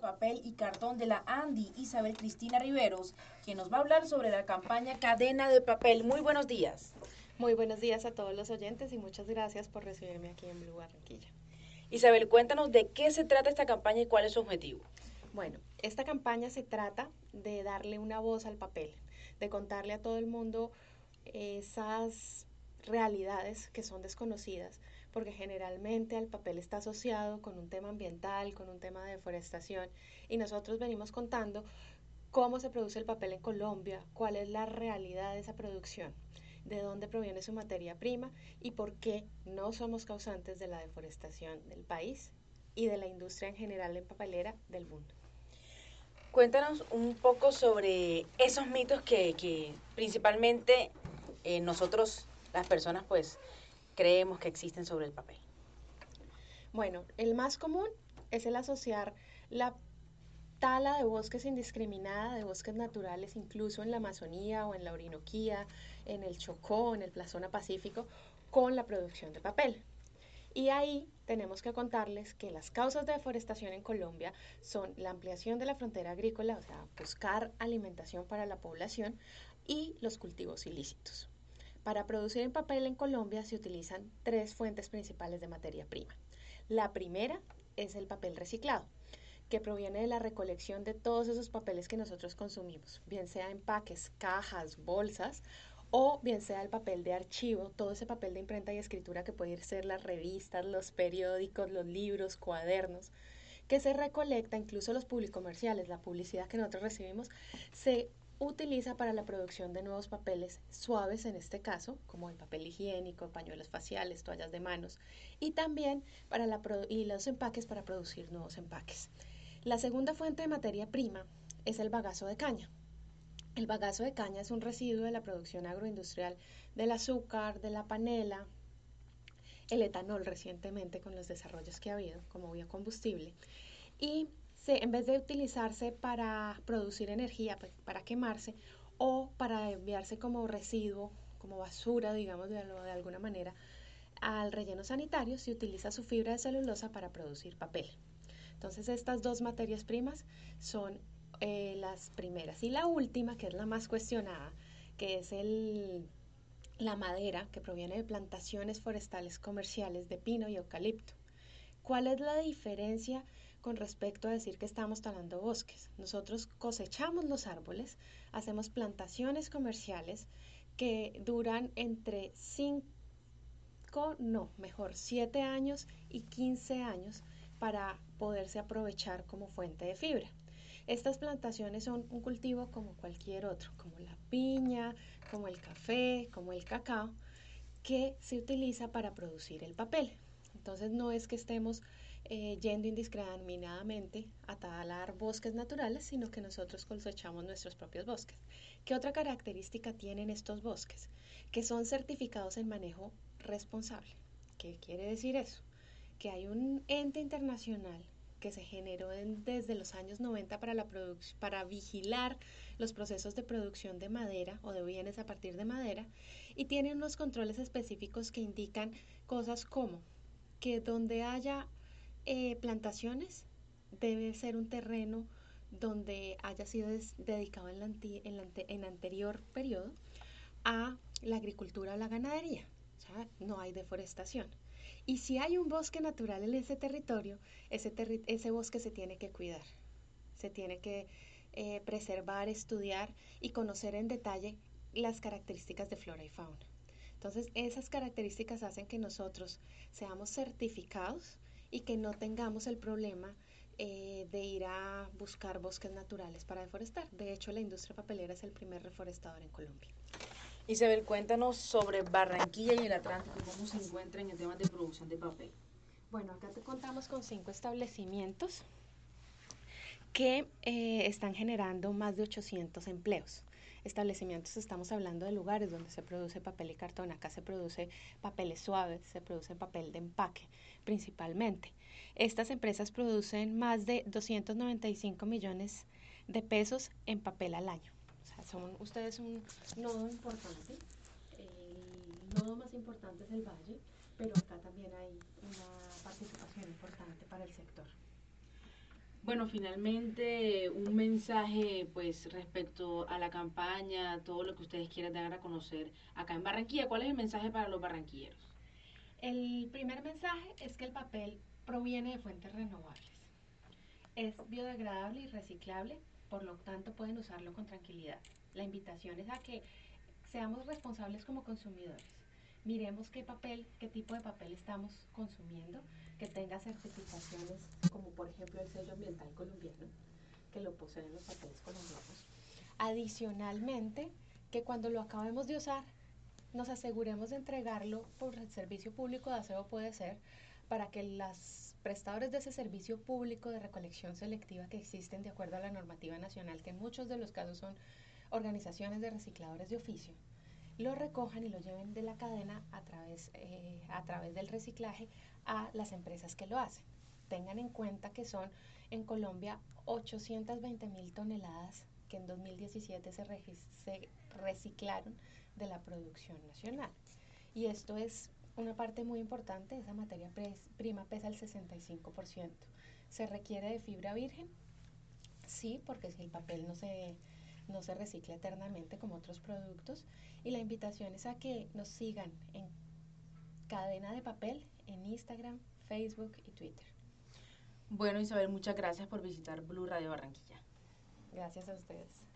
papel y cartón de la Andy, Isabel Cristina Riveros, quien nos va a hablar sobre la campaña Cadena de Papel. Muy buenos días. Muy buenos días a todos los oyentes y muchas gracias por recibirme aquí en Blue Barranquilla. Isabel, cuéntanos de qué se trata esta campaña y cuál es su objetivo. Bueno, esta campaña se trata de darle una voz al papel, de contarle a todo el mundo esas realidades que son desconocidas, porque generalmente el papel está asociado con un tema ambiental, con un tema de deforestación, y nosotros venimos contando cómo se produce el papel en Colombia, cuál es la realidad de esa producción de dónde proviene su materia prima y por qué no somos causantes de la deforestación del país y de la industria en general en papelera del mundo. Cuéntanos un poco sobre esos mitos que, principalmente eh, nosotros, las personas, pues creemos que existen sobre el papel. Bueno, el más común es el asociar la tala de bosques indiscriminada, de bosques naturales, incluso en la Amazonía o en la Orinoquía, en el Chocó, en el Plazona Pacífico, con la producción de papel. Y ahí tenemos que contarles que las causas de deforestación en Colombia son la ampliación de la frontera agrícola, o sea, buscar alimentación para la población, y los cultivos ilícitos. Para producir el papel en Colombia se utilizan tres fuentes principales de materia prima. La primera es el papel reciclado que proviene de la recolección de todos esos papeles que nosotros consumimos, bien sea empaques, cajas, bolsas, o bien sea el papel de archivo, todo ese papel de imprenta y escritura que puede ser las revistas, los periódicos, los libros, cuadernos, que se recolecta, incluso los publicomerciales, la publicidad que nosotros recibimos, se utiliza para la producción de nuevos papeles suaves en este caso, como el papel higiénico, pañuelos faciales, toallas de manos, y también para la y los empaques para producir nuevos empaques. La segunda fuente de materia prima es el bagazo de caña. El bagazo de caña es un residuo de la producción agroindustrial del azúcar, de la panela, el etanol recientemente con los desarrollos que ha habido como biocombustible. Y se, en vez de utilizarse para producir energía, pues, para quemarse o para enviarse como residuo, como basura, digamos de, alguna manera, al relleno sanitario, se utiliza su fibra de celulosa para producir papel. Entonces estas dos materias primas son eh, las primeras. Y la última, que es la más cuestionada, que es el, la madera que proviene de plantaciones forestales comerciales de pino y eucalipto. ¿Cuál es la diferencia con respecto a decir que estamos talando bosques? Nosotros cosechamos los árboles, hacemos plantaciones comerciales que duran entre 5, no, mejor 7 años y 15 años para poderse aprovechar como fuente de fibra. Estas plantaciones son un cultivo como cualquier otro, como la piña, como el café, como el cacao, que se utiliza para producir el papel. Entonces no es que estemos eh, yendo indiscriminadamente a talar bosques naturales, sino que nosotros cosechamos nuestros propios bosques. ¿Qué otra característica tienen estos bosques? Que son certificados en manejo responsable. ¿Qué quiere decir eso? que hay un ente internacional que se generó desde los años 90 para, la para vigilar los procesos de producción de madera o de bienes a partir de madera y tiene unos controles específicos que indican cosas como que donde haya eh, plantaciones debe ser un terreno donde haya sido dedicado en, la anterior periodo a la agricultura o la ganadería. No hay deforestación. Y si hay un bosque natural en ese territorio, ese, ese bosque se tiene que cuidar, se tiene que eh, preservar, estudiar y conocer en detalle las características de flora y fauna. Entonces, esas características hacen que nosotros seamos certificados y que no tengamos el problema eh, de ir a buscar bosques naturales para deforestar. De hecho, la industria papelera es el primer reforestador en Colombia. Isabel, cuéntanos sobre Barranquilla y el Atlántico, cómo se encuentran en temas de producción de papel. Bueno, acá te contamos con cinco establecimientos que eh, están generando más de 800 empleos. Establecimientos, estamos hablando de lugares donde se produce papel y cartón. Acá se produce papeles suaves, se produce papel de empaque principalmente. Estas empresas producen más de 295 millones de pesos en papel al año son ustedes un nodo importante. El nodo más importante es el valle, pero acá también hay una participación importante para el sector. Bueno, finalmente un mensaje pues respecto a la campaña, todo lo que ustedes quieran dar a conocer acá en Barranquilla. ¿Cuál es el mensaje para los barranquilleros? El primer mensaje es que el papel proviene de fuentes renovables. Es biodegradable y reciclable, por lo tanto pueden usarlo con tranquilidad. La invitación es a que seamos responsables como consumidores. Miremos qué papel, qué tipo de papel estamos consumiendo, que tenga certificaciones como por ejemplo el sello ambiental colombiano, que lo poseen los papeles colombianos. Adicionalmente, que cuando lo acabemos de usar nos aseguremos de entregarlo por el servicio público de aseo puede ser para que los prestadores de ese servicio público de recolección selectiva que existen de acuerdo a la normativa nacional, que en muchos de los casos son organizaciones de recicladores de oficio, lo recojan y lo lleven de la cadena a través, eh, a través del reciclaje a las empresas que lo hacen. Tengan en cuenta que son en Colombia 820 mil toneladas que en 2017 se, se reciclaron de la producción nacional. Y esto es una parte muy importante, esa materia prima pesa el 65%. ¿Se requiere de fibra virgen? Sí, porque si el papel no se, no se recicla eternamente como otros productos. Y la invitación es a que nos sigan en cadena de papel en Instagram, Facebook y Twitter. Bueno, Isabel, muchas gracias por visitar Blue Radio Barranquilla. Gracias a ustedes.